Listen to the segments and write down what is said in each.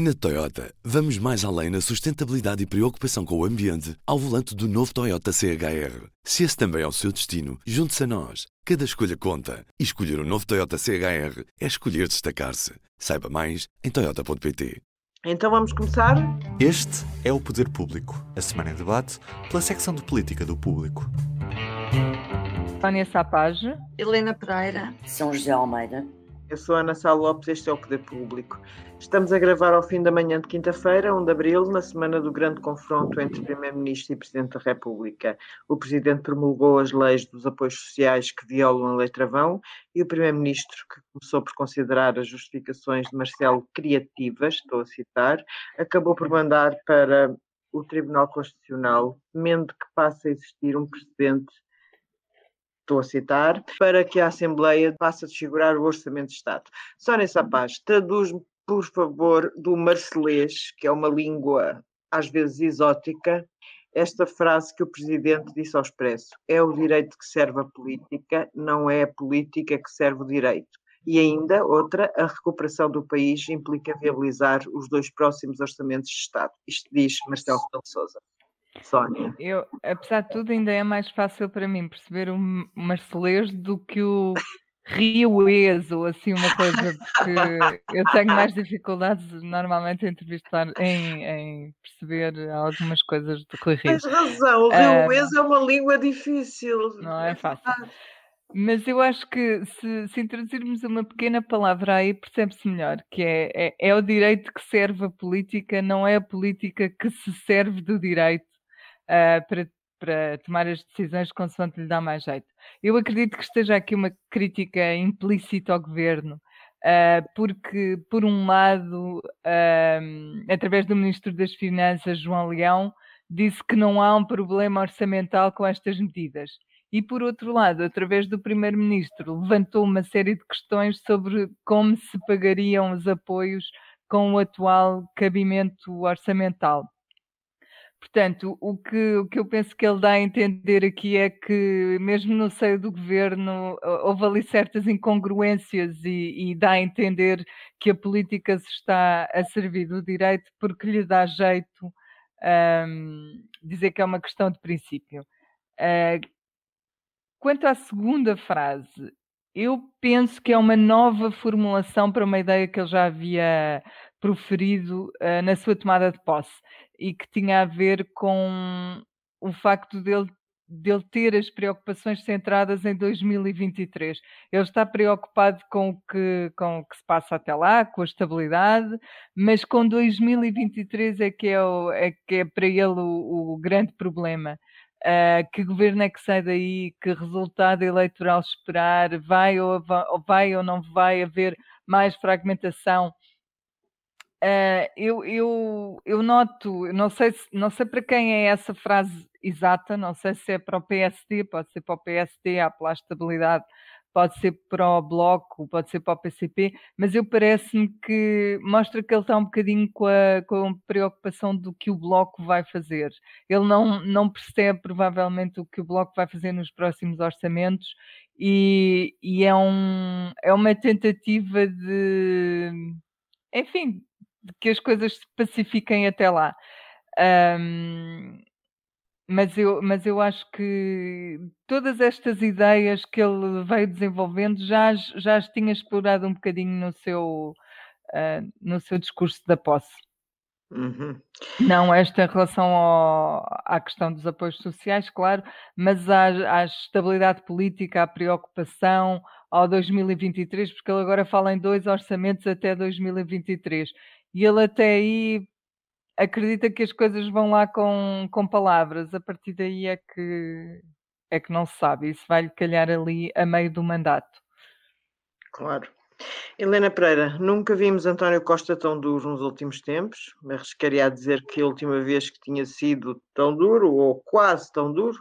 Na Toyota, vamos mais além na sustentabilidade e preocupação com o ambiente ao volante do novo Toyota CHR. Se esse também é o seu destino, junte-se a nós. Cada escolha conta. E escolher o um novo Toyota CHR é escolher destacar-se. Saiba mais em Toyota.pt. Então vamos começar? Este é o Poder Público, a semana em debate pela secção de política do público. Tânia Sapage, Helena Pereira, São José Almeida. Eu sou Ana Sá Lopes, este é o Poder Público. Estamos a gravar ao fim da manhã de quinta-feira, 1 de abril, na semana do grande confronto entre Primeiro-Ministro e Presidente da República. O Presidente promulgou as leis dos apoios sociais que violam a lei travão e o Primeiro-Ministro, que começou por considerar as justificações de Marcelo criativas, estou a citar, acabou por mandar para o Tribunal Constitucional, temendo que passe a existir um precedente estou a citar, para que a Assembleia passe a desfigurar o Orçamento de Estado. Sónia Sapaz, traduz-me, por favor, do marcelês, que é uma língua às vezes exótica, esta frase que o Presidente disse ao Expresso: é o direito que serve a política, não é a política que serve o direito. E ainda outra, a recuperação do país implica viabilizar os dois próximos orçamentos de Estado. Isto diz Marcelo Sousa. Sónia. Eu, apesar de tudo, ainda é mais fácil para mim perceber o Marcelês do que o Rioês ou assim uma coisa, porque eu tenho mais dificuldades normalmente em entrevistar, em, em perceber algumas coisas do Rui Rio. Tens razão, o Rioês uh, é uma língua difícil. Não é fácil. Mas eu acho que se, se introduzirmos uma pequena palavra aí, percebe-se melhor, que é, é, é o direito que serve a política, não é a política que se serve do direito uh, para, para tomar as decisões consoante lhe dá mais jeito. Eu acredito que esteja aqui uma crítica implícita ao governo, uh, porque, por um lado, uh, através do Ministro das Finanças, João Leão, disse que não há um problema orçamental com estas medidas. E, por outro lado, através do Primeiro-Ministro, levantou uma série de questões sobre como se pagariam os apoios com o atual cabimento orçamental. Portanto, o que, o que eu penso que ele dá a entender aqui é que, mesmo no seio do governo, houve ali certas incongruências e, e dá a entender que a política se está a servir do direito porque lhe dá jeito um, dizer que é uma questão de princípio. Uh, quanto à segunda frase, eu penso que é uma nova formulação para uma ideia que ele já havia proferido uh, na sua tomada de posse e que tinha a ver com o facto dele, dele ter as preocupações centradas em 2023. Ele está preocupado com o, que, com o que se passa até lá, com a estabilidade, mas com 2023 é que é, o, é, que é para ele o, o grande problema. Uh, que governo é que sai daí, que resultado eleitoral esperar, vai ou, vai ou não vai haver mais fragmentação Uh, eu, eu, eu noto, não sei, se, não sei para quem é essa frase exata, não sei se é para o PSD, pode ser para o PSD, a pela estabilidade, pode ser para o Bloco, pode ser para o PCP, mas eu parece-me que mostra que ele está um bocadinho com a, com a preocupação do que o Bloco vai fazer. Ele não, não percebe provavelmente o que o Bloco vai fazer nos próximos orçamentos e, e é, um, é uma tentativa de enfim, que as coisas se pacifiquem até lá. Um, mas eu, mas eu acho que todas estas ideias que ele veio desenvolvendo já, já as tinha explorado um bocadinho no seu, uh, no seu discurso da posse. Uhum. Não esta em relação ao, à questão dos apoios sociais, claro, mas à, à estabilidade política, à preocupação, ao 2023, porque ele agora fala em dois orçamentos até 2023 e ele até aí acredita que as coisas vão lá com, com palavras, a partir daí é que é que não se sabe, isso vai-lhe calhar ali a meio do mandato. Claro. Helena Pereira, nunca vimos António Costa tão duro nos últimos tempos, mas queria dizer que a última vez que tinha sido tão duro, ou quase tão duro,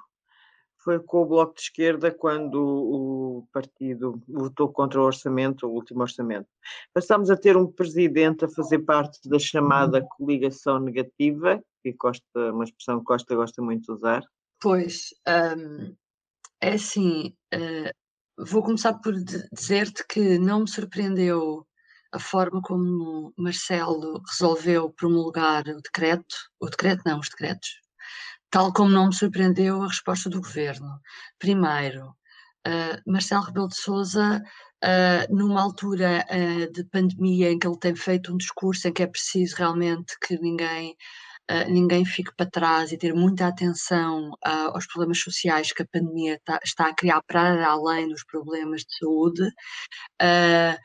foi com o Bloco de Esquerda quando o partido votou contra o orçamento, o último orçamento. Passámos a ter um presidente a fazer parte da chamada coligação negativa, que Costa, uma expressão que Costa gosta muito de usar. Pois, um, é assim, uh, vou começar por dizer-te que não me surpreendeu a forma como Marcelo resolveu promulgar o decreto, o decreto não, os decretos, tal como não me surpreendeu a resposta do governo. Primeiro, uh, Marcelo Rebelo de Sousa, uh, numa altura uh, de pandemia em que ele tem feito um discurso em que é preciso realmente que ninguém Uh, ninguém fique para trás e ter muita atenção uh, aos problemas sociais que a pandemia tá, está a criar para além dos problemas de saúde. Uh,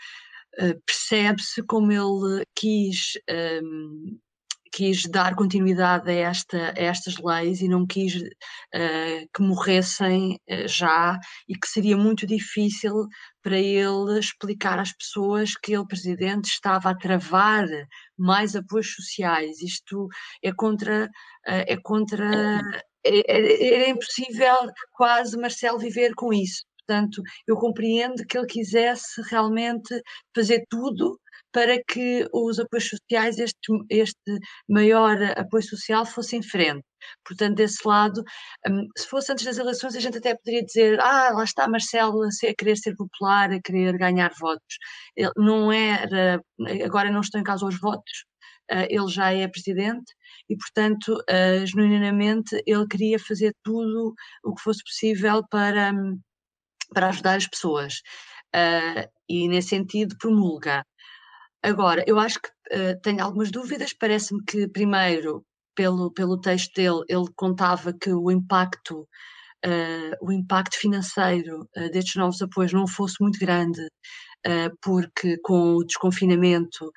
percebe-se como ele quis um, quis dar continuidade a, esta, a estas leis e não quis uh, que morressem uh, já e que seria muito difícil para ele explicar às pessoas que ele, presidente, estava a travar mais apoios sociais. Isto é contra. Uh, é contra é, é, era impossível quase Marcelo viver com isso. Portanto, eu compreendo que ele quisesse realmente fazer tudo para que os apoios sociais, este, este maior apoio social, fosse em frente. Portanto, desse lado, hum, se fosse antes das eleições, a gente até poderia dizer: ah, lá está Marcelo a, querer ser popular, a querer ganhar votos. Ele não era, agora não estão em causa os votos, eh, ele já é presidente e, portanto, uh, genuinamente, ele queria fazer tudo o que fosse possível para, hum, para ajudar as pessoas. Uh, e, nesse sentido, promulga Agora, eu acho que uh, tenho algumas dúvidas. Parece-me que, primeiro, pelo, pelo texto dele, ele contava que o impacto, uh, o impacto financeiro uh, destes novos apoios não fosse muito grande, porque com o desconfinamento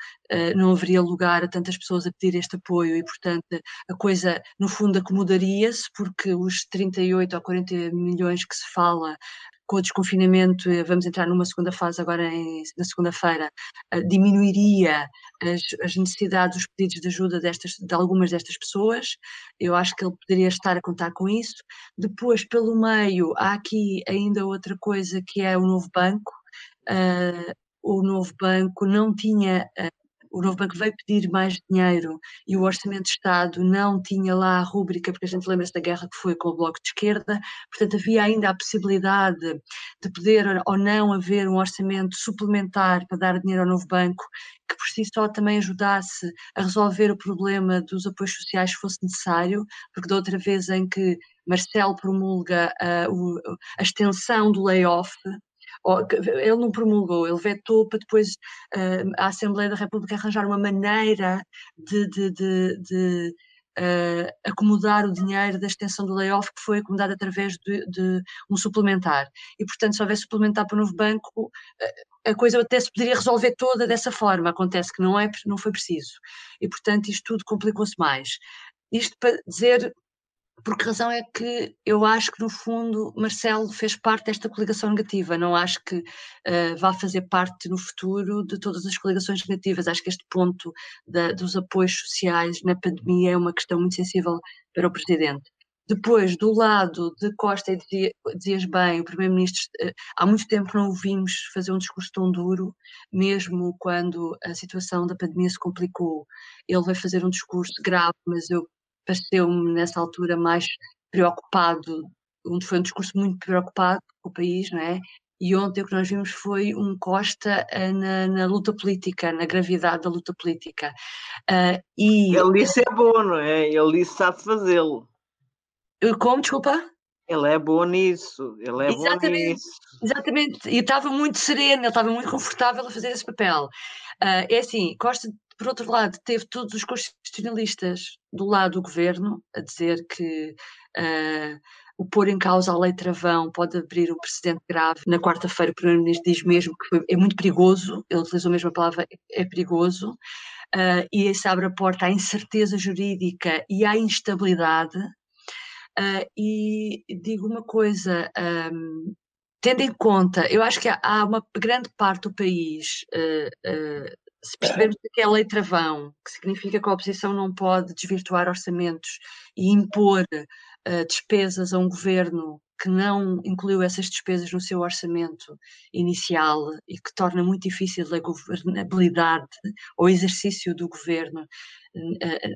não haveria lugar a tantas pessoas a pedir este apoio e, portanto, a coisa, no fundo, acomodaria-se, porque os 38 ou 40 milhões que se fala com o desconfinamento, eh, vamos entrar numa segunda fase agora em, na segunda-feira, eh, diminuiria as, as, necessidades, os pedidos de ajuda destas, de algumas destas pessoas. Eu acho que ele poderia estar a contar com isso. Depois, pelo meio, há aqui ainda outra coisa que é o novo banco. Uh, o novo banco não tinha o novo banco veio pedir mais dinheiro e o Orçamento de Estado não tinha lá a rúbrica, porque a gente lembra-se da guerra que foi com o Bloco de Esquerda, portanto havia ainda a possibilidade de poder ou não haver um orçamento suplementar para dar dinheiro ao novo banco, que por si só também ajudasse a resolver o problema dos apoios sociais se fosse necessário, porque da outra vez em que Marcelo promulga uh, o, a extensão do layoff, ele não promulgou, ele vetou para depois uh, a Assembleia da República arranjar uma maneira de, de, de, de uh, acomodar o dinheiro da extensão do layoff que foi acomodado através de, de, um suplementar. E, portanto, se houver suplementar para o novo banco, a coisa até se poderia resolver toda dessa forma. Acontece que não, é, não foi preciso. E, portanto, isto tudo complicou-se mais. Isto para dizer por que razão é que eu acho que, no fundo, Marcelo fez parte desta coligação negativa. Não acho que uh, vá fazer parte no futuro de todas as coligações negativas. Acho que este ponto da, dos apoios sociais na pandemia é uma questão muito sensível para o Presidente. Depois, do lado de Costa, e bem, o Primeiro-Ministro, uh, há muito tempo não o vimos fazer um discurso tão duro, mesmo quando a situação da pandemia se complicou. Ele vai fazer um discurso grave, mas eu pareceu-me nessa altura mais preocupado, foi um discurso muito preocupado com o país, não é? E ontem o que nós vimos foi um Costa uh, na, na, luta política, na gravidade da luta política. Uh, e... Ele disse é bom, não é? Ele disse sabe fazê-lo. Como, desculpa? Ele é bom nisso, ele é exatamente, bom nisso. Exatamente, e estava muito sereno, ele estava muito confortável a fazer esse papel. Uh, é assim, Costa por outro lado, teve todos os constitucionalistas do lado do governo a dizer que uh, o pôr em causa a lei travão pode abrir um precedente grave. Na quarta-feira, o Primeiro-Ministro diz mesmo que é muito perigoso, ele utilizou a mesma palavra, é perigoso, uh, e isso abre a porta à incerteza jurídica e à instabilidade. Uh, e digo uma coisa, um, tendo em conta, eu acho que há, uma grande parte do país uh, se percebermos que é lei travão, que significa que a oposição não pode desvirtuar orçamentos e impor uh, despesas a um governo que não incluiu essas despesas no seu orçamento inicial e que torna muito difícil a governabilidade ou exercício do governo uh,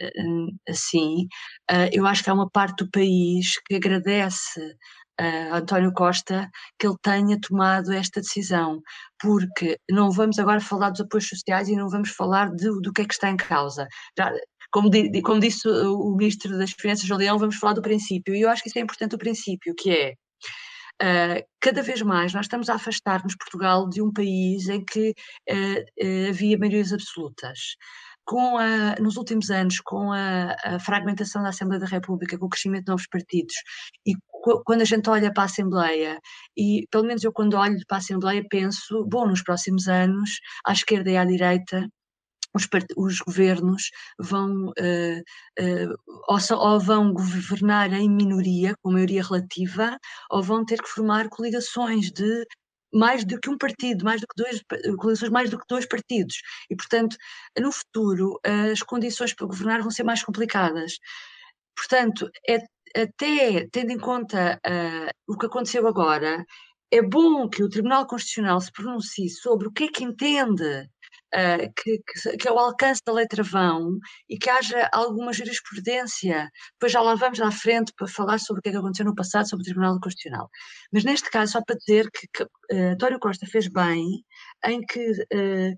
uh, assim, eu acho que há uma parte do país que agradece uh, António Costa que ele tenha tomado esta decisão, porque não vamos agora falar dos apoios sociais e não vamos falar de, do que é que está em causa. Já, como, di, como, disse o Ministro das Finanças, João Leão, vamos falar do princípio, e eu acho que isso é importante o princípio, que é Uh, cada vez mais nós estamos a afastar-nos Portugal de um país em que uh, uh, havia maiorias absolutas. Com a, nos últimos anos, com a, a, fragmentação da Assembleia da República, com o crescimento de novos partidos, e quando a gente olha para a Assembleia, e pelo menos eu quando olho para a Assembleia penso, bom, nos próximos anos, à esquerda e à direita, os, os, governos vão uh, uh, ou, só, ou, vão governar em minoria, com maioria relativa, ou vão ter que formar coligações de mais do que um partido, mais do que dois, coligações mais do que dois partidos. E, portanto, no futuro, as condições para governar vão ser mais complicadas. Portanto, é, até tendo em conta uh, o que aconteceu agora, é bom que o Tribunal Constitucional se pronuncie sobre o que é que entende uh, que, que, que, é o alcance da lei travão e que haja alguma jurisprudência. Depois já lá vamos à frente para falar sobre o que é que aconteceu no passado sobre o Tribunal Constitucional. Mas neste caso, só para dizer que, que uh, António Costa fez bem em que uh,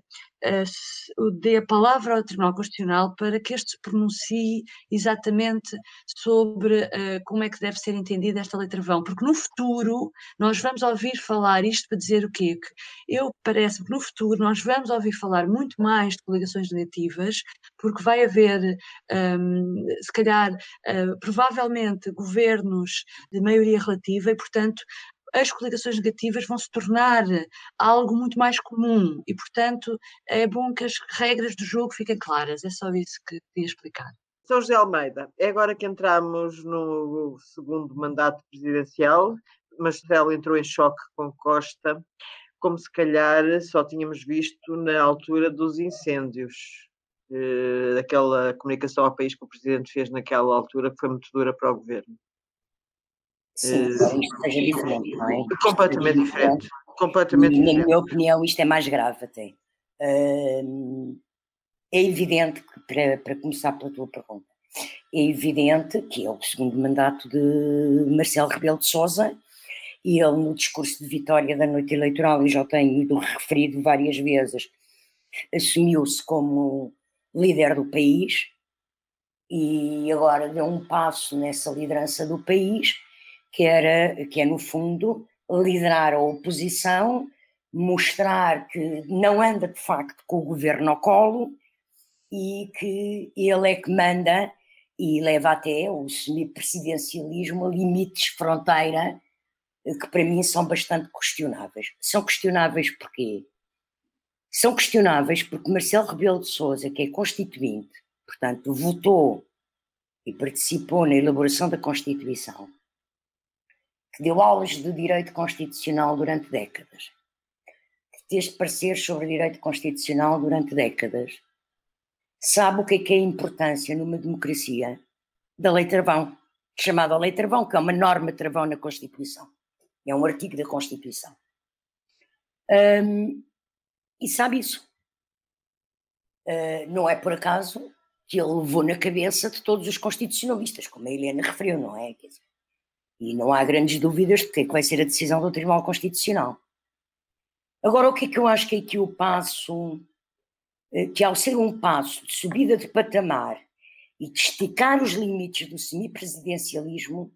dê a palavra ao Tribunal Constitucional para que este se pronuncie exatamente sobre uh, como é que deve ser entendida esta letra vão, porque no futuro nós vamos ouvir falar isto para dizer o quê? Que eu parece que no futuro nós vamos ouvir falar muito mais de coligações negativas, porque vai haver, um, se calhar, uh, provavelmente, governos de maioria relativa e, portanto, as coligações negativas vão se tornar algo muito mais comum e, portanto, é bom que as regras do jogo fiquem claras. É só isso que queria explicar. São José Almeida, é agora que entramos no segundo mandato presidencial. Marcelo entrou em choque com Costa, como se calhar só tínhamos visto na altura dos incêndios, eh, daquela comunicação ao país que o Presidente fez naquela altura, que foi muito dura para o Governo. Sim, uh, isto seja diferente, não é? Completamente diferente. Completamente e, diferente. Na minha opinião, isto é mais grave até. Uh, é evidente que, para, para começar pela tua pergunta, é evidente que é o segundo mandato de Marcelo Rebelo de Sousa e ele no discurso de vitória da noite eleitoral, e já tenho ido referido várias vezes, assumiu-se como líder do país e agora deu um passo nessa liderança do país que, era, que é, no fundo, liderar a oposição, mostrar que não anda de facto com o governo ao colo e que ele é que manda e leva até o semipresidencialismo a limites fronteira que para mim são bastante questionáveis. São questionáveis porquê? São questionáveis porque Marcelo Rebelo de Sousa, que é constituinte, portanto, votou e participou na elaboração da Constituição, que deu aulas de direito constitucional durante décadas, que teve pareceres sobre direito constitucional durante décadas, sabe o que é, que é a importância numa democracia da lei travão, chamada lei travão, que é uma norma travão na Constituição. É um artigo da Constituição. Um, e sabe isso. Uh, não é por acaso que ele levou na cabeça de todos os constitucionalistas, como a Helena referiu, não é? Dizer, e não há grandes dúvidas de que, é que vai ser a decisão do Tribunal Constitucional. Agora, o que é que eu acho que é que o passo, eh, que ao ser um passo de subida de patamar e de esticar os limites do semipresidencialismo,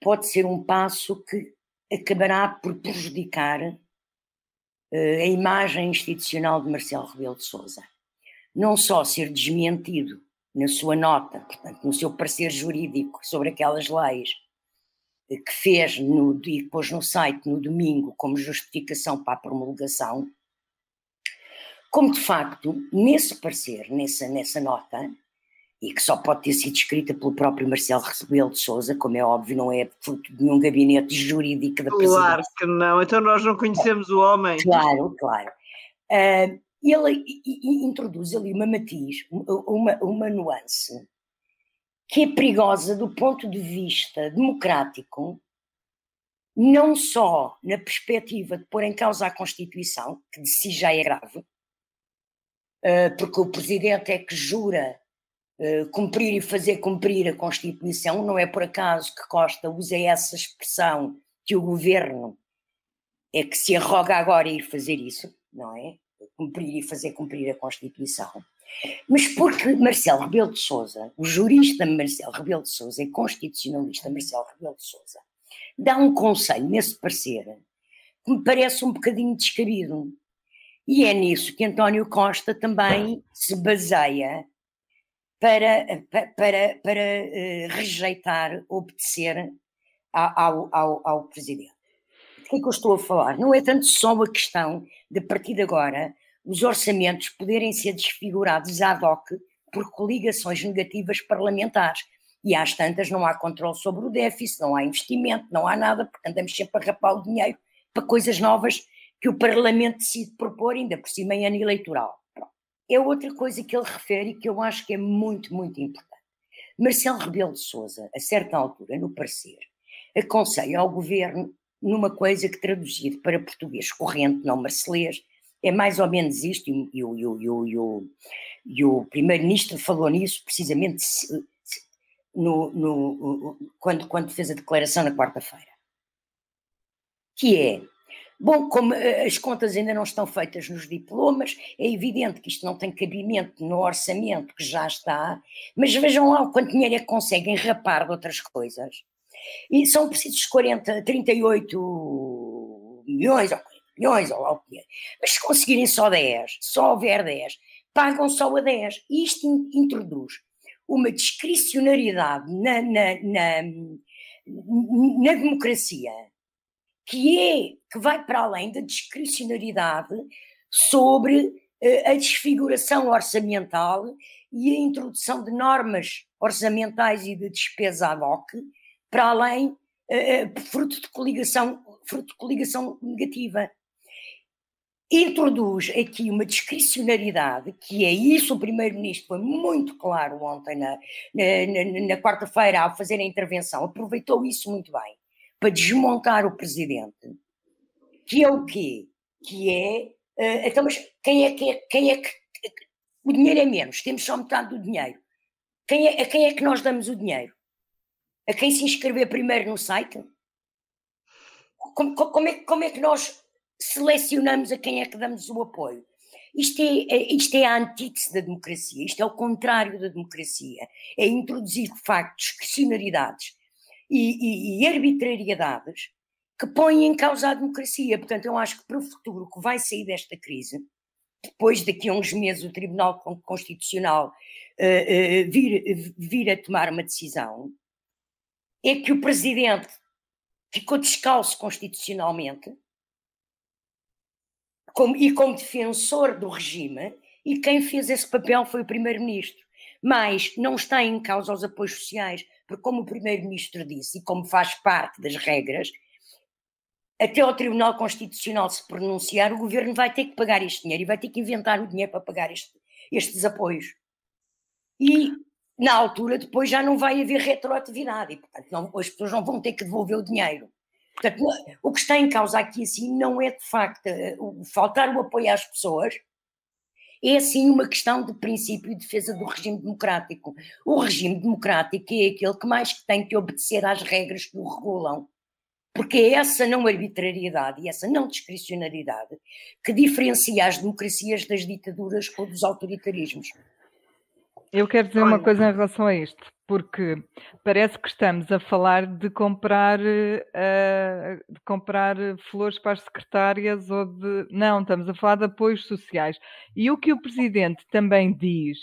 pode ser um passo que acabará por prejudicar uh, a imagem institucional de Marcelo Rebelo de Sousa. Não só ser desmentido na sua nota, portanto, no seu parecer jurídico sobre aquelas leis, que fez no, e pôs no site no domingo como justificação para a promulgação, como de facto, nesse parecer, nessa, nessa nota, e que só pode ter sido escrita pelo próprio Marcelo Rebelo de Sousa, como é óbvio, não é fruto de nenhum gabinete jurídico da presidência. Claro que não, então nós não conhecemos o homem. Claro, claro. Uh, ele introduz ali uma matiz, uma, uma nuance que é perigosa do ponto de vista democrático, não só na perspectiva de pôr em causa a Constituição, que de si já é grave, eh, porque o Presidente é que jura eh, cumprir e fazer cumprir a Constituição, não é por acaso que Costa usa essa expressão que o governo é que se arroga agora a ir fazer isso, não é? Cumprir e fazer cumprir a Constituição. Mas porque Marcelo Rebelo de Souza, o jurista Marcelo Rebelo de Souza e constitucionalista Marcelo Rebelo de Souza, dá um conselho nesse parecer que me parece um bocadinho descabido. E é nisso que António Costa também se baseia para, para, para uh, rejeitar, obedecer ao, ao, ao Presidente. O que é que eu estou a falar? Não é tanto só a questão de, a partir de agora, os orçamentos poderem ser desfigurados ad hoc por coligações negativas parlamentares. E às tantas não há controle sobre o déficit, não há investimento, não há nada, porque andamos sempre a rapar o dinheiro para coisas novas que o Parlamento decide propor, ainda por cima em ano eleitoral. É outra coisa que ele refere e que eu acho que é muito, muito importante. Marcelo Rebelo de Sousa, a certa altura, no parecer, aconselha ao governo numa coisa que traduzido para português corrente, não marcelês, é mais ou menos isto, e, o, o, o, o, o primeiro-ministro falou nisso precisamente no, no, quando, quando fez a declaração na quarta-feira. Que é, bom, como eh, as contas ainda não estão feitas nos diplomas, é evidente que isto não tem cabimento no orçamento que já está, mas vejam lá o quanto dinheiro é que conseguem rapar de outras coisas. E são precisos 40, 38 milhões, ou milhões, ou lá o. Mas se conseguirem só 10, só houver 10, pagam só a 10. E isto in, introduz uma discricionariedade na, na, na, na democracia que é que vai para além da discricionariedade sobre uh, a desfiguração orçamental e a introdução de normas orçamentais e de despesa ad hoc para além uh, fruto de coligação fruto de coligação negativa introduz aqui uma discricionariedade, que é isso, o Primeiro-Ministro foi muito claro ontem, na, na, na quarta-feira, ao fazer a intervenção, aproveitou isso muito bem, para desmontar o Presidente, que é o quê? Que é, uh, então, mas quem é, que é, quem é que, o dinheiro é menos, temos só metade do dinheiro. Quem é, a quem é que nós damos o dinheiro? A quem se inscrever primeiro no site? Como, como, é, como é que nós selecionamos a quem é que damos o apoio. Isto é, é, isto é a antítese da democracia, isto é o contrário da democracia. É introduzir, de facto, discricionariedades e, e, e arbitrariedades que põem em causa a democracia. Portanto, eu acho que para o futuro que vai sair desta crise, depois daqui a uns meses o Tribunal Constitucional uh, uh, vir, vir a tomar uma decisão, é que o Presidente ficou descalço constitucionalmente como, e como defensor do regime, e quem fez esse papel foi o Primeiro-Ministro. Mas não está em causa os apoios sociais, porque, como o Primeiro-Ministro disse, e como faz parte das regras, até ao Tribunal Constitucional se pronunciar, o governo vai ter que pagar este dinheiro e vai ter que inventar o dinheiro para pagar este, estes apoios. E na altura, depois já não vai haver retroatividade, e portanto não, as pessoas não vão ter que devolver o dinheiro. Portanto, o que está em causa aqui assim não é de facto o faltar o apoio às pessoas, é assim uma questão de princípio e defesa do regime democrático. O regime democrático é aquele que mais tem que obedecer às regras que o regulam. Porque é essa não arbitrariedade e essa não discricionariedade que diferencia as democracias das ditaduras ou dos autoritarismos. Eu quero dizer uma coisa em relação a isto, porque parece que estamos a falar de comprar, uh, de comprar flores para as secretárias ou de. Não, estamos a falar de apoios sociais. E o que o Presidente também diz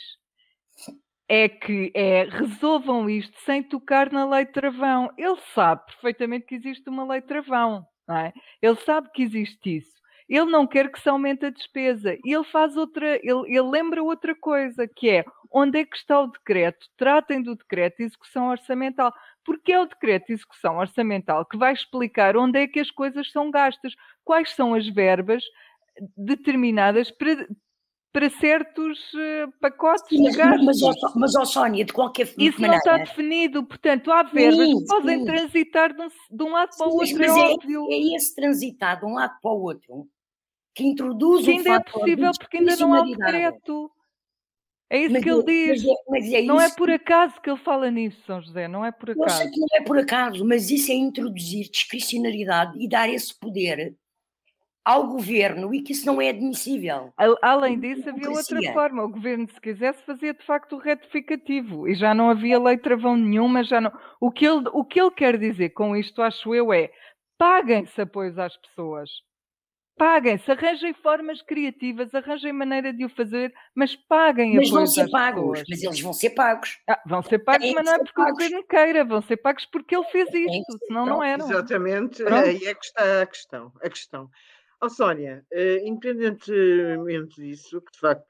é que é resolvam isto sem tocar na lei travão. Ele sabe perfeitamente que existe uma lei travão, não é? Ele sabe que existe isso. Ele não quer que se aumente a despesa. E ele faz outra, ele, ele lembra outra coisa, que é onde é que está o decreto? Tratem do decreto de execução orçamental, porque é o decreto de execução orçamental que vai explicar onde é que as coisas são gastas, quais são as verbas determinadas para, para certos uh, pacotes sim, de gastos. Mas, mas, mas oh, Sónia, de qualquer forma. Isso não está definido, portanto, há verbas sim, que podem sim. transitar de um, de um, lado para o outro. Mas é, é, óbvio. é esse transitar de um lado para o outro que introduz que ainda é possível porque ainda não há decreto. É isso Mas que ele é- diz. mas é- mas é não é isso por acaso que ele fala nisso, São José, não é por Eu sei acaso. que não é por acaso, mas isso é introduzir discricionariedade e dar esse poder ao governo e que isso não é admissível. Além disso, havia outra forma. O governo, se quisesse, fazia de facto o retificativo e já não havia lei travão nenhuma. Já não... o, que ele, o que ele quer dizer com isto, acho eu, é paguem-se apoios às pessoas. Paguem-se, arranjem formas criativas, arranjem maneira de o fazer, mas paguem Mas vão apoios ser às pagos, pessoas. mas eles vão ser pagos. Ah, vão ser pagos, mas não é ser porque o pagos. governo queira, vão ser pagos porque ele fez isto, ser senão não eram. Exatamente, Pronto. aí é que está a questão. A questão. Ó Sónia, eh, independentemente disso, que de facto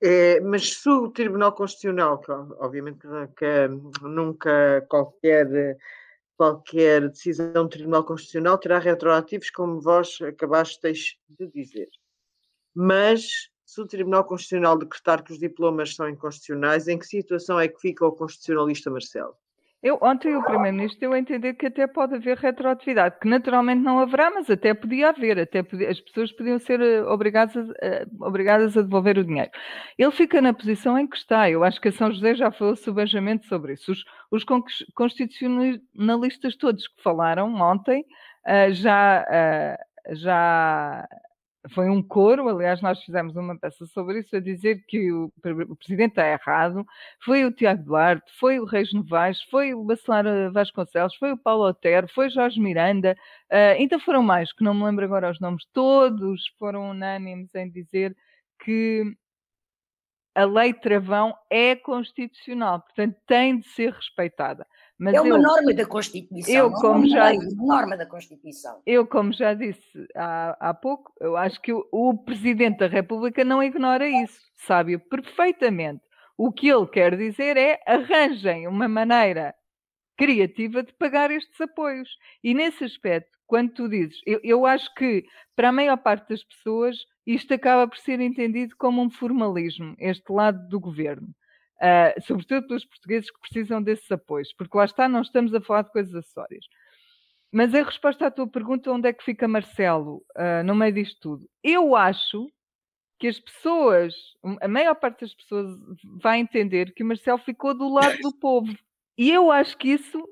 é, mas se o Tribunal Constitucional, que obviamente que, que nunca qualquer, qualquer decisão do Tribunal Constitucional terá retroativos, como vós acabasteis de dizer. Mas se o Tribunal Constitucional decretar que os diplomas são inconstitucionais, em que situação é que fica o constitucionalista Marcelo? Eu, ontem o Primeiro-Ministro deu a entender que até pode haver retroatividade, que naturalmente não haverá, mas até podia haver, até podia- as pessoas podiam ser eh, obrigadas, a- eh, obrigadas a devolver o dinheiro. Ele fica na posição em que está. Eu acho que a São José já falou subejamente sobre isso. Os, os constitucionalistas todos que falaram ontem ah, já, já foi um coro, aliás, nós fizemos uma peça sobre isso, a dizer que o, o presidente está errado, foi o Tiago Duarte, foi o Reis Novaes, foi o Bacelar Vasconcelos, foi o Paulo Otero, foi Jorge Miranda, eh, ainda foram mais, que não me lembro agora os nomes, todos foram unânimes em dizer que a lei travão é constitucional, portanto tem de ser respeitada. Mas é uma eu, norma da Constituição. eu, é como uma já- lei, é norma da Constituição. eu, como já disse há, há pouco, eu acho que o, o Presidente da República não ignora isso, sabe perfeitamente. O que ele quer dizer é arranjem uma maneira criativa de pagar estes apoios. E nesse aspecto, quando tu dizes, eu, eu acho que para a maior parte das pessoas isto acaba por ser entendido como um formalismo, este lado do governo. Ah, sobretudo pelos portugueses que precisam desses apoios, porque lá está, não estamos a falar de coisas acessórias. Mas em resposta à tua pergunta, onde é que fica Marcelo ah, no meio disto tudo? Eu acho que as pessoas, a maior parte das pessoas vai entender que o Marcelo ficou do lado do povo. E eu acho que isso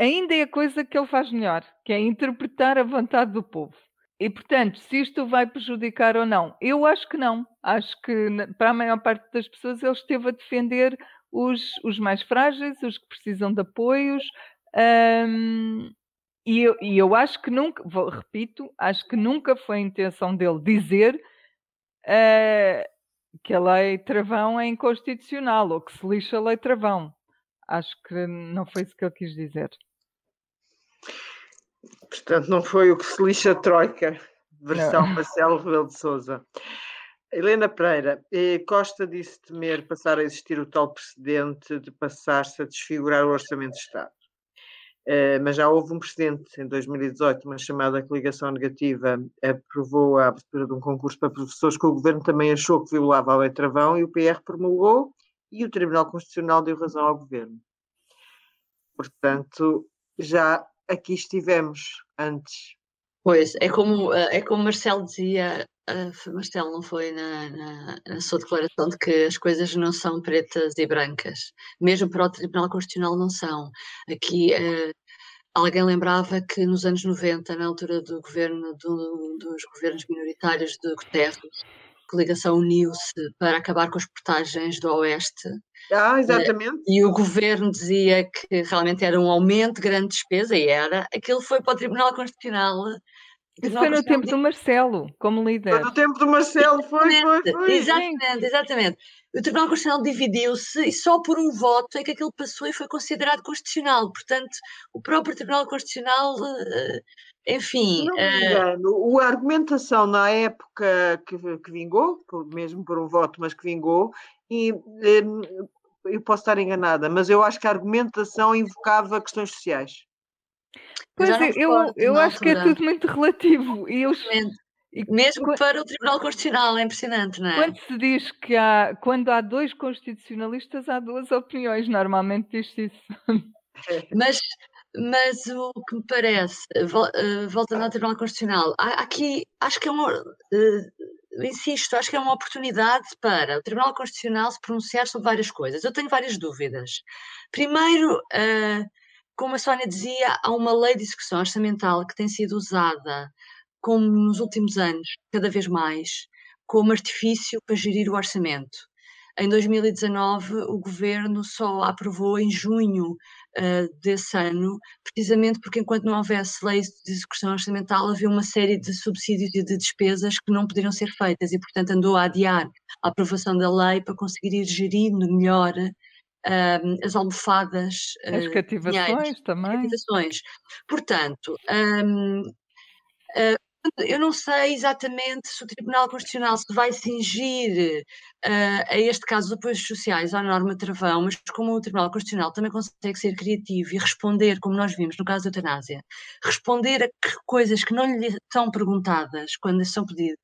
ainda é a coisa que ele faz melhor, que é interpretar a vontade do povo. E, portanto, se isto vai prejudicar ou não, eu acho que não. Acho que, para a maior parte das pessoas, ele esteve a defender os, os mais frágeis, os que precisam de apoios. hum, e, eu, e eu acho que nunca, vou- repito, acho que nunca foi a intenção dele dizer eh, que a lei travão é inconstitucional ou que se lixa a lei travão. Acho que não foi isso que ele quis dizer. Portanto, não foi o que se lixa a Troika, versão Não. Marcelo Rebelo de Souza. Helena Pereira, eh, Costa disse temer passar a existir o tal precedente de passar-se a desfigurar o Orçamento de Estado. Eh, mas já houve um precedente em 2018, uma chamada coligação negativa aprovou a abertura de um concurso para professores que o governo também achou que violava a lei travão e o PR promulgou e o Tribunal Constitucional deu razão ao governo. Portanto, já aqui estivemos antes. Pois, é como, eh, é como Marcelo dizia, eh, Marcelo não foi na, na, na sua declaração de que as coisas não são pretas e brancas, mesmo para o Tribunal Constitucional não são. Aqui eh, alguém lembrava que nos anos 90, na altura do governo do- dos governos minoritários de Guterres, coligação uniu-se para acabar com as portagens do Oeste Ah, exatamente. e o governo dizia que realmente era um aumento de grande despesa, e era. Aquilo foi para o Tribunal Constitucional. Isso foi no tempo do Marcelo, como Foi líder. do tempo do Marcelo, foi, foi, foi. Exatamente, exatamente. O Tribunal Constitucional dividiu-se e só por um voto é que aquilo passou e foi considerado constitucional. Portanto, o próprio Tribunal Constitucional, eh, enfim, não me eh, engano, a argumentação na época que, que vingou, mesmo por um voto, mas que vingou, e hum, eu posso estar enganada, mas eu acho que a argumentação invocava questões sociais. Pois é, eu, eu na acho que é tudo muito relativo. E eu, exatamente. Mesmo para o Tribunal Constitucional, é impressionante, não é? quando se diz que há, quando há dois constitucionalistas, há duas opiniões. Normalmente diz-se isso. Mas, mas o que me parece, vol- eh, voltando ao Tribunal Constitucional, aqui acho que é uma, eh, insisto, acho que é uma oportunidade para o Tribunal Constitucional se pronunciar sobre várias coisas. Eu tenho várias dúvidas. Primeiro, como a Sónia dizia, há uma lei de execução orçamental que tem sido usada, como nos últimos anos, cada vez mais, como artifício para gerir o orçamento. Em 2019, o governo só aprovou em junho uh, desse ano, precisamente porque, enquanto não houvesse lei de execução orçamental, havia uma série de subsídios e de despesas que não poderiam ser feitas e, portanto, andou a adiar a aprovação da lei para conseguir ir gerindo melhor uh, as almofadas. Uh, as cativações também. Cativações. Portanto, um, uh, eu não sei exatamente se o Tribunal Constitucional se vai cingir uh, a este caso de apoios sociais à norma travão, mas como o Tribunal Constitucional também consegue ser criativo e responder, como nós vimos no caso da eutanásia, responder a que coisas que não lhe são perguntadas quando são pedidos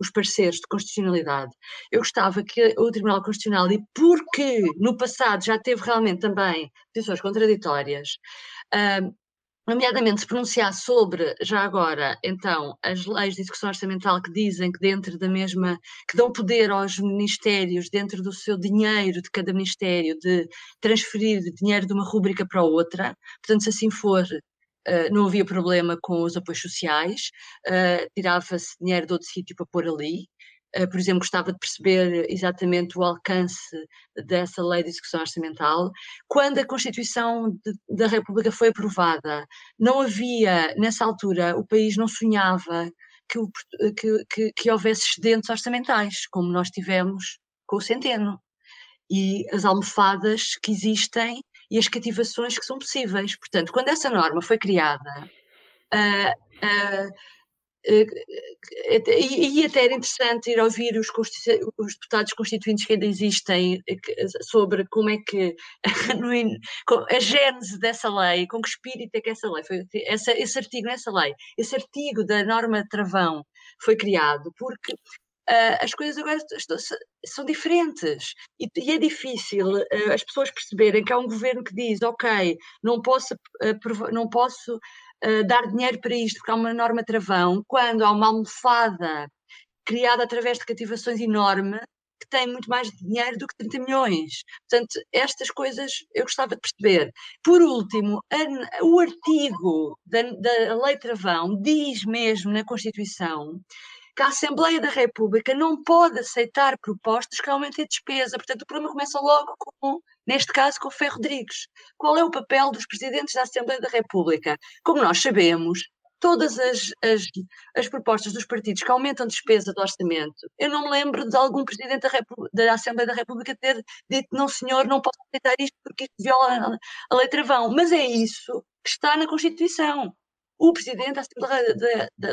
os pareceres de constitucionalidade, eu gostava que o Tribunal Constitucional, e porque no passado já teve realmente também posições contraditórias, uh, nomeadamente se pronunciar sobre, já agora, então, as leis de execução orçamental que dizem que dentro da mesma, que dão poder aos ministérios, dentro do seu dinheiro de cada ministério, de transferir dinheiro de uma rúbrica para outra, portanto, se assim for, Uh, não havia problema com os apoios sociais, uh, tirava-se dinheiro de outro sítio para pôr ali, por exemplo, gostava de perceber exatamente o alcance dessa lei de execução orçamental. Quando a Constituição de, da República foi aprovada, não havia, nessa altura, o país não sonhava que, que, que, que houvesse excedentes orçamentais, como nós tivemos com o Centeno. E as almofadas que existem e as cativações que são possíveis. Portanto, quando essa norma foi criada, uh, uh, eh, e, até era interessante ir ouvir os, os, deputados constituintes que ainda existem eh, sobre como é que a gênese dessa lei, com que espírito é que essa lei foi, essa, esse artigo nessa lei, esse artigo da norma travão foi criado, porque uh, as coisas agora estão, são diferentes. E, e é difícil uh, as pessoas perceberem que há um governo que diz, ok, não posso, uh, não posso dar dinheiro para isto, porque há uma norma travão, quando há uma almofada criada através de cativações enorme, que tem muito mais dinheiro do que 30 milhões. Portanto, estas coisas eu gostava de perceber. Por último, a, o artigo da, da Lei Travão diz mesmo na Constituição que a Assembleia da República não pode aceitar propostas que aumentem a despesa. Portanto, o problema começa logo com, neste caso, com o Ferro Rodrigues. Qual é o papel dos presidentes da Assembleia da República? Como nós sabemos, todas as, as, as, propostas dos partidos que aumentam a despesa do orçamento, eu não me lembro de algum presidente da, da, Assembleia da República ter dito, não senhor, não posso aceitar isto porque isto viola a lei travão. Mas é isso que está na Constituição o Presidente da, Assembleia da, da,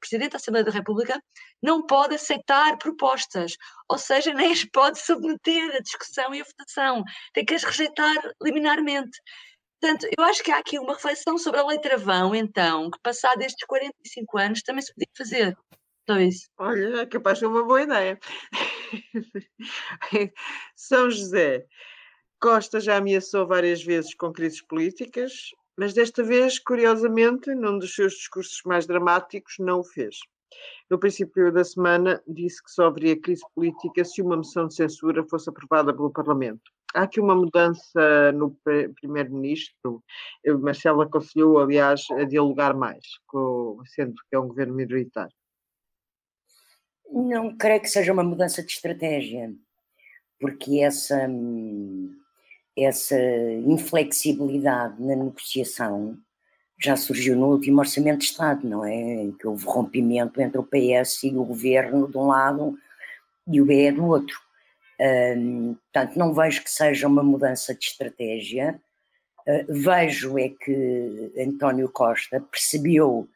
Presidente da Assembleia da República não pode aceitar propostas, ou seja, nem as pode submeter à discussão e à votação, tem que as rejeitar liminarmente. Portanto, eu acho que há aqui uma reflexão sobre a lei travão, então, que passado estes 45 anos também se podia fazer. Só isso. Olha, é capaz de uma boa ideia. São José. Costa já ameaçou várias vezes com crises políticas, mas desta vez, curiosamente, num dos seus discursos mais dramáticos, não o fez. No princípio da semana, disse que só haveria crise política se uma moção de censura fosse aprovada pelo Parlamento. Há aqui uma mudança no Primeiro-Ministro. Marcelo aconselhou, aliás, a dialogar mais, sendo que é um governo minoritário. Não creio que seja uma mudança de estratégia, porque essa hum, essa inflexibilidade na negociação já surgiu no último Orçamento de Estado, não é? Em que houve rompimento entre o PS e o governo de um lado e o BE do outro. Um, portanto, não vejo que seja uma mudança de estratégia. Uh, vejo é que António Costa percebeu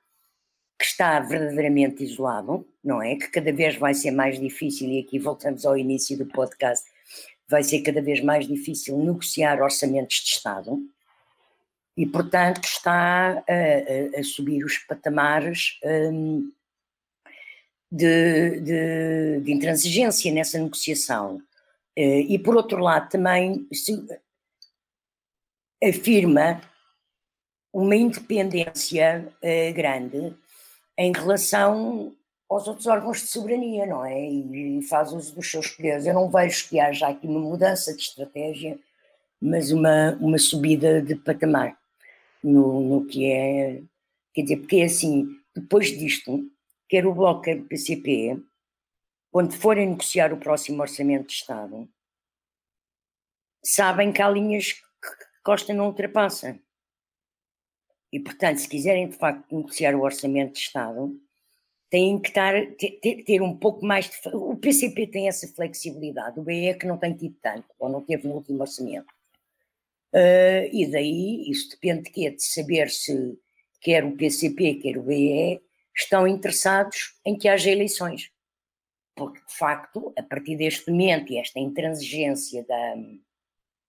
que está verdadeiramente isolado, não é? Que cada vez vai ser mais difícil, e aqui voltamos ao início do podcast, vai ser cada vez mais difícil negociar orçamentos de Estado e, portanto, está a, a, a subir os patamares um, de, de, de, intransigência nessa negociação. Uh, e, por outro lado, também afirma uma independência uh, grande em relação aos outros órgãos de soberania, não é? E, faz uso dos seus poderes. Eu não vejo que haja aqui uma mudança de estratégia, mas uma, uma subida de patamar no, no que é. Quer dizer, porque é assim, depois disto, quer o Bloco, quer o PCP, quando forem negociar o próximo Orçamento de Estado, sabem que há linhas que Costa não ultrapassa. E, portanto, se quiserem de facto negociar o Orçamento de Estado, têm que estar, ter, ter, um pouco mais de. O PCP tem essa flexibilidade, o BE é que não tem tido tanto, ou não teve no último orçamento. Uh, e daí, isso depende de quê? De saber se quer o PCP, quer o BE, estão interessados em que haja eleições. Porque, de facto, a partir deste momento e esta intransigência da,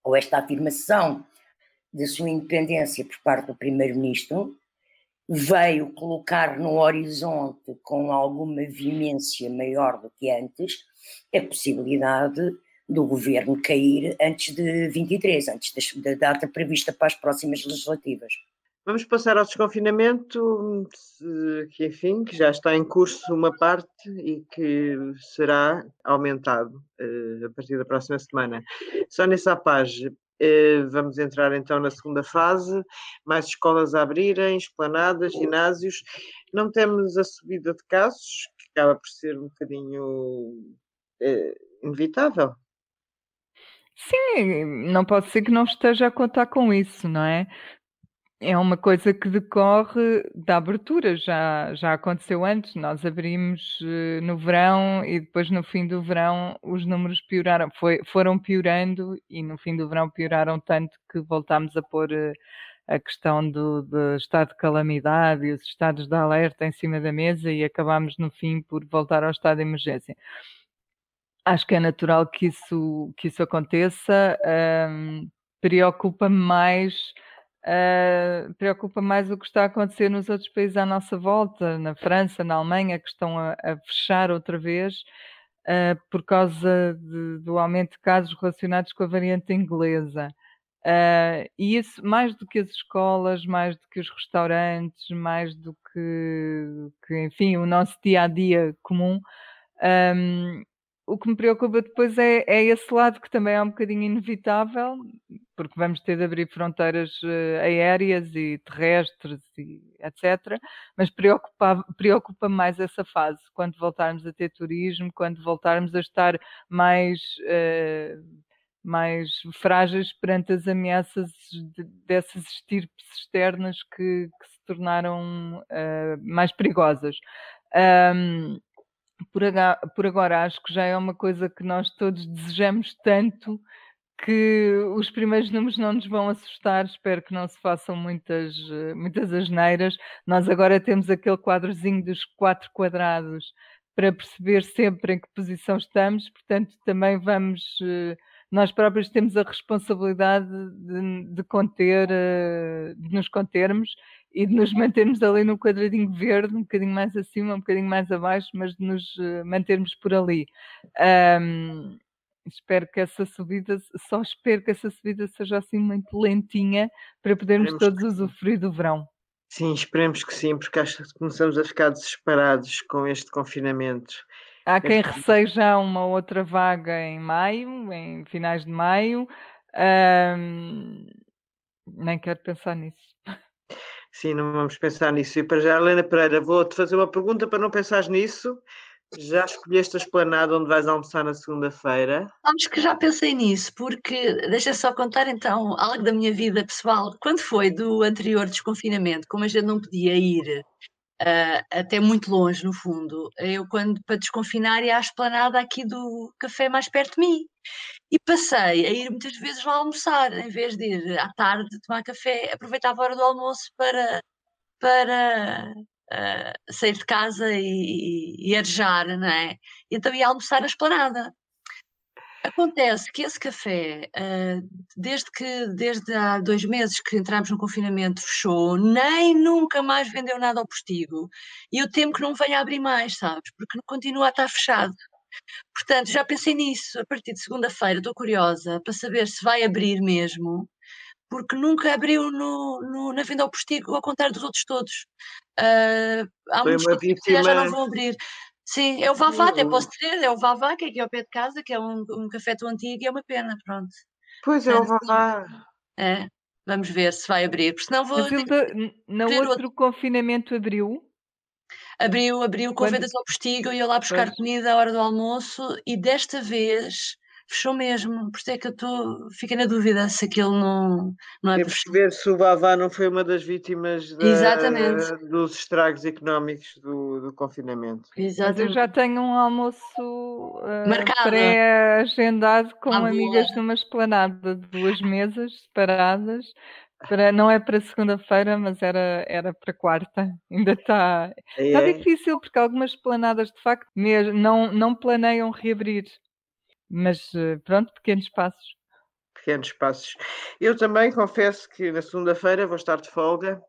ou esta afirmação da sua independência por parte do Primeiro-Ministro, veio colocar no horizonte, com alguma veemência maior do que antes, a possibilidade do governo cair antes de 23, antes da data prevista para as próximas legislativas. Vamos passar ao desconfinamento, que enfim, que já está em curso uma parte e que será aumentado uh, a partir da próxima semana. Sónia Sapage, eh, vamos entrar então na segunda fase, mais escolas a abrirem, esplanadas, ginásios. Não temos a subida de casos, que acaba por ser um bocadinho é, inevitável. Sim, não pode ser que não esteja a contar com isso, não é? É uma coisa que decorre da abertura, já, já aconteceu antes. Nós abrimos uh, no verão e depois no fim do verão os números pioraram, foi, foram piorando e no fim do verão pioraram tanto que voltámos a pôr uh, a questão do, do, estado de calamidade e os estados de alerta em cima da mesa e acabámos no fim por voltar ao estado de emergência. Acho que é natural que isso, que isso aconteça. Um, Preocupa-me mais Uh, preocupa mais o que está a acontecer nos outros países à nossa volta, na França, na Alemanha, que estão a, a fechar outra vez uh, por causa de, do aumento de casos relacionados com a variante inglesa. Uh, e isso, mais do que as escolas, mais do que os restaurantes, mais do que, que enfim, o nosso dia a dia comum, um, o que me preocupa depois é, é, esse lado que também é um bocadinho inevitável, porque vamos ter de abrir fronteiras uh, aéreas e terrestres e etc. Mas preocupa, preocupa mais essa fase, quando voltarmos a ter turismo, quando voltarmos a estar mais, uh, mais frágeis perante as ameaças de, dessas estirpes externas que, que se tornaram uh, mais perigosas. Um, por, por agora acho que já é uma coisa que nós todos desejamos tanto que os primeiros números não nos vão assustar, espero que não se façam muitas, muitas asneiras. Nós agora temos aquele quadrozinho dos quatro quadrados para perceber sempre em que posição estamos, portanto, também vamos, nós próprios temos a responsabilidade de, de conter, de nos contermos e de nos mantermos ali no quadradinho verde, um bocadinho mais acima, um bocadinho mais abaixo, mas de nos eh, mantermos por ali. Um, espero que essa subida, só espero que essa subida seja assim muito lentinha para podermos esperemos todos usufruir do verão. Sim, esperemos que sim, porque acho que começamos a ficar desesperados com este confinamento. Há quem receie já uma outra vaga em maio, em finais de maio. Um, nem quero pensar nisso. Sim, não vamos pensar nisso. E para já, Helena Pereira, vou-te fazer uma pergunta para não pensares nisso. Já escolheste a esplanada onde vais almoçar na segunda-feira? Acho que já pensei nisso, porque deixa só contar então algo da minha vida pessoal. Quando foi do anterior desconfinamento, como a gente não podia ir uh, até muito longe, no fundo, eu, quando para desconfinar, ia à esplanada aqui do café mais perto de mim. E passei a ir muitas vezes lá almoçar, em vez de ir à tarde tomar café, aproveitava a hora do almoço para, para uh, sair de casa e, e arejar, não é? Então ia almoçar na esplanada. Acontece que esse café, uh, desde que desde há dois meses que entramos no confinamento, fechou, nem nunca mais vendeu nada ao postigo. E eu temo que não venha a abrir mais, sabes? Porque continua a estar fechado. Portanto, já pensei nisso. A partir de segunda-feira estou curiosa para saber se vai abrir mesmo, porque nunca abriu no, no na venda ao postigo, ao contrário dos outros todos. Uh, há Foi muitos que já não vão abrir. Sim, é o Vavá, até posso dizer, é o Vavá, que é aqui ao pé de casa, que é um, um café tão antigo e é uma pena, pronto. Pois é, o Vavá. É, vamos ver se vai abrir, porque senão vou. Mas ele, no outro, outro confinamento abriu? Abriu, abriu com vendas ao postigo, ia lá buscar pois. comida à hora do almoço e desta vez fechou mesmo, por isso é que eu estou, fiquei na dúvida se aquilo não, não é Temos que ver se o Bavá não foi uma das vítimas da, dos estragos económicos do, do confinamento. Exatamente. Mas eu já tenho um almoço uh, pré-agendado com ah, amigas numa esplanada de duas mesas separadas. Para, não é para segunda-feira, mas era, era para quarta. Ainda está é, tá difícil, porque algumas planadas de facto mesmo não, não planeiam reabrir. Mas eh, pronto, pequenos passos. Pequenos passos. Eu também confesso que na segunda-feira vou estar de folga,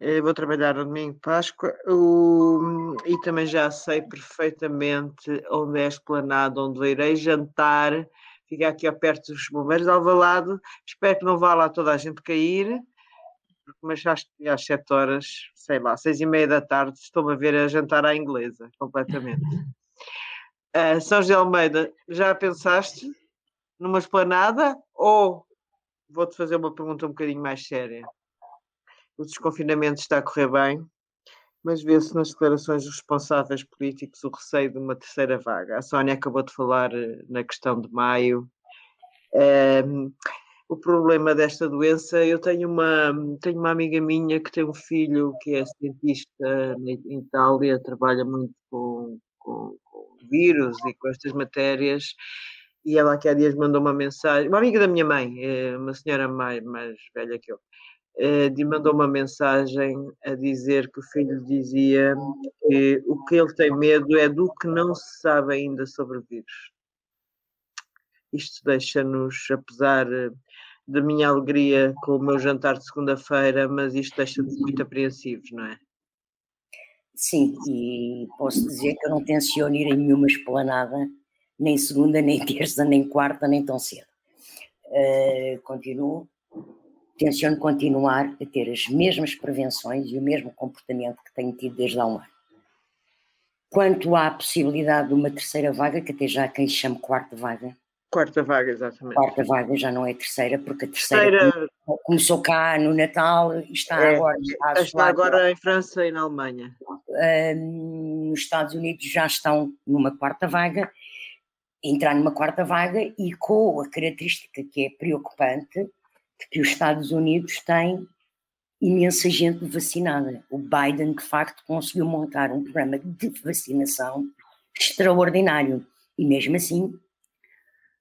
eh, vou trabalhar no domingo de Páscoa o, e também já sei perfeitamente onde é esplanado, onde irei jantar. Fica aqui ao perto dos bombeiros, Alvalade. Espero que não vá lá toda a gente cair, mas acho que às sete horas, sei lá, seis e meia da tarde, estou-me a ver a jantar à inglesa, completamente. Uh, São José Almeida, já pensaste numa esplanada ou vou-te fazer uma pergunta um bocadinho mais séria? O desconfinamento está a correr bem, mas vê-se nas declarações dos responsáveis políticos o receio de uma terceira vaga. A Sónia acabou de falar eh, na questão de maio. Um, o problema desta doença, eu tenho uma, tenho uma amiga minha que tem um filho que é cientista em Itália, trabalha muito com, com, vírus e com estas matérias. E ela aqui há dias mandou uma mensagem, uma amiga da minha mãe, eh, uma senhora mais, mais velha que eu, eh, mandou uma mensagem a dizer que o filho dizia que o que ele tem medo é do que não se sabe ainda sobre o vírus. Isto deixa-nos, apesar da minha alegria com o meu jantar de segunda-feira, mas isto deixa-nos muito apreensivos, não é? Sim, e posso dizer que eu não tenciono ir em nenhuma esplanada, nem segunda, nem terça, nem quarta, nem tão cedo. Uh, continuo, tenciono continuar a ter as mesmas prevenções e o mesmo comportamento que tenho tido desde há um ano. Quanto à possibilidade de uma terceira vaga, que até já quem chama quarta vaga, Quarta vaga, exatamente. Quarta vaga já não é terceira, porque a terceira, terceira... começou cá no Natal e está é, agora. Está, está agora em França e na Alemanha. Um, nos Estados Unidos já estão numa quarta vaga, entrar numa quarta vaga e com a característica que é preocupante de que os Estados Unidos têm imensa gente vacinada. O Biden, de facto, conseguiu montar um programa de vacinação extraordinário e mesmo assim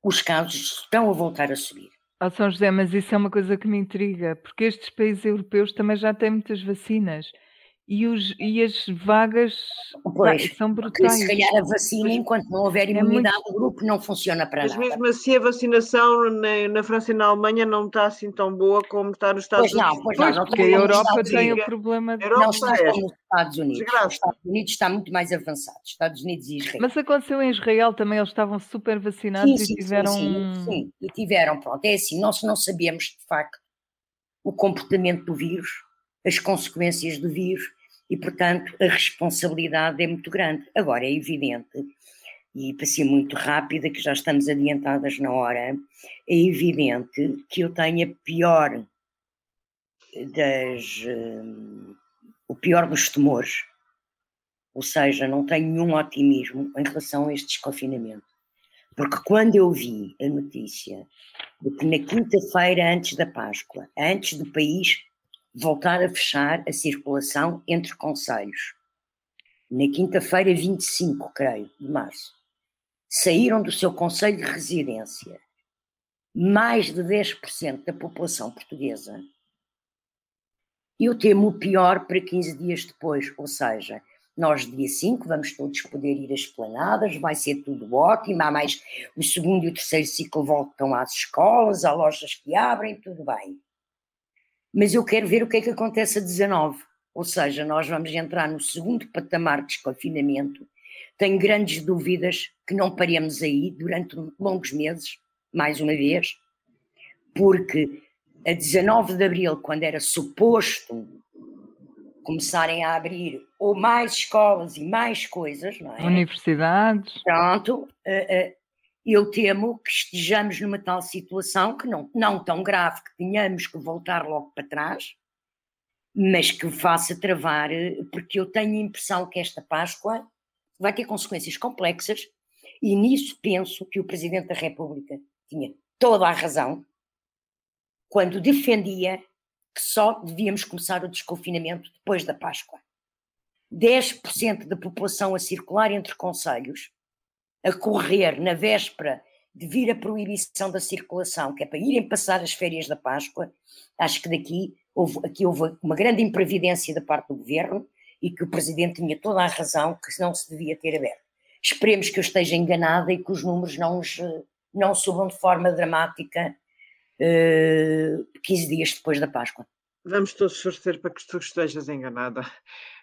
os casos estão a voltar a subir. Oh, São José, mas isso é uma coisa que me intriga, porque estes países europeus também já têm muitas vacinas e, os, e as vagas pois, são brutais. Se calhar a vacina, enquanto não houver imunidade é muito... grupo, não funciona para Mas nada. mesmo assim a vacinação na, na, França e na Alemanha não está assim tão boa como está nos Estados pois Unidos. Não, pois, pois não, porque a Europa tem o problema de... Não está é. como nos Estados Unidos. Desgraça. Os Estados Unidos está muito mais avançado. Estados Unidos e Israel. Mas aconteceu em Israel também, eles estavam super vacinados sim, sim, e tiveram... Sim, sim, sim, e tiveram, pronto. É assim, nós não sabíamos de facto o comportamento do vírus, as consequências do vírus, e, portanto, a responsabilidade é muito grande. Agora, é evidente, e para ser muito rápida, que já estamos adiantadas na hora, é evidente que eu tenho a pior das. Uh, o pior dos temores, ou seja, não tenho nenhum otimismo em relação a este desconfinamento. Porque quando eu vi a notícia de que na quinta-feira antes da Páscoa, antes do país voltar a fechar a circulação entre conselhos. Na quinta-feira, 25, creio, de março, saíram do seu conselho de residência mais de 10% da população portuguesa. Eu temo o pior para 15 dias depois, ou seja, nós, dia 5, vamos todos poder ir às planadas, vai ser tudo ótimo. Há mais o segundo e o terceiro ciclo voltam às escolas, há lojas que abrem, tudo bem mas eu quero ver o que é que acontece a 19. Ou seja, nós vamos entrar no segundo patamar de desconfinamento. Tenho grandes dúvidas que não paremos aí durante longos meses, mais uma vez, porque a 19 de abril, quando era suposto começarem a abrir ou mais escolas e mais coisas, não é? Universidades. Pronto, uh, uh, eu temo que estejamos numa tal situação que não, não tão grave que tenhamos que voltar logo para trás, mas que faça travar, porque eu tenho a impressão que esta Páscoa vai ter consequências complexas e nisso penso que o Presidente da República tinha toda a razão quando defendia que só devíamos começar o desconfinamento depois da Páscoa. 10% da população a circular entre conselhos, a correr na véspera de vir a proibição da circulação, que é para irem passar as férias da Páscoa, acho que daqui houve, aqui houve uma grande imprevidência da parte do governo e que o presidente tinha toda a razão que não se devia ter aberto. Esperemos que eu esteja enganada e que os números não, não subam de forma dramática uh, eh, 15 dias depois da Páscoa. Vamos todos torcer para que tu estejas enganada,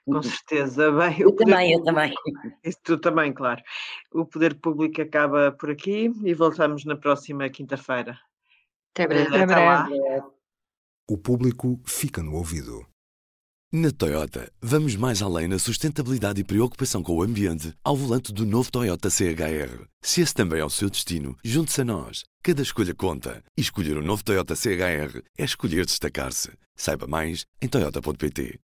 com uhum. certeza. Bem, eu também, público, eu também. Isso tu também, claro. O Poder Público acaba por aqui e voltamos na próxima quinta-feira. Até breve. Até breve. O público fica no ouvido. Na Toyota, vamos mais além na sustentabilidade e preocupação com o ambiente ao volante do novo Toyota CHR. Se esse também é o seu destino, junte-se a nós. Cada escolha conta. E escolher o um novo Toyota CHR é escolher destacar-se. Saiba mais em Toyota.pt.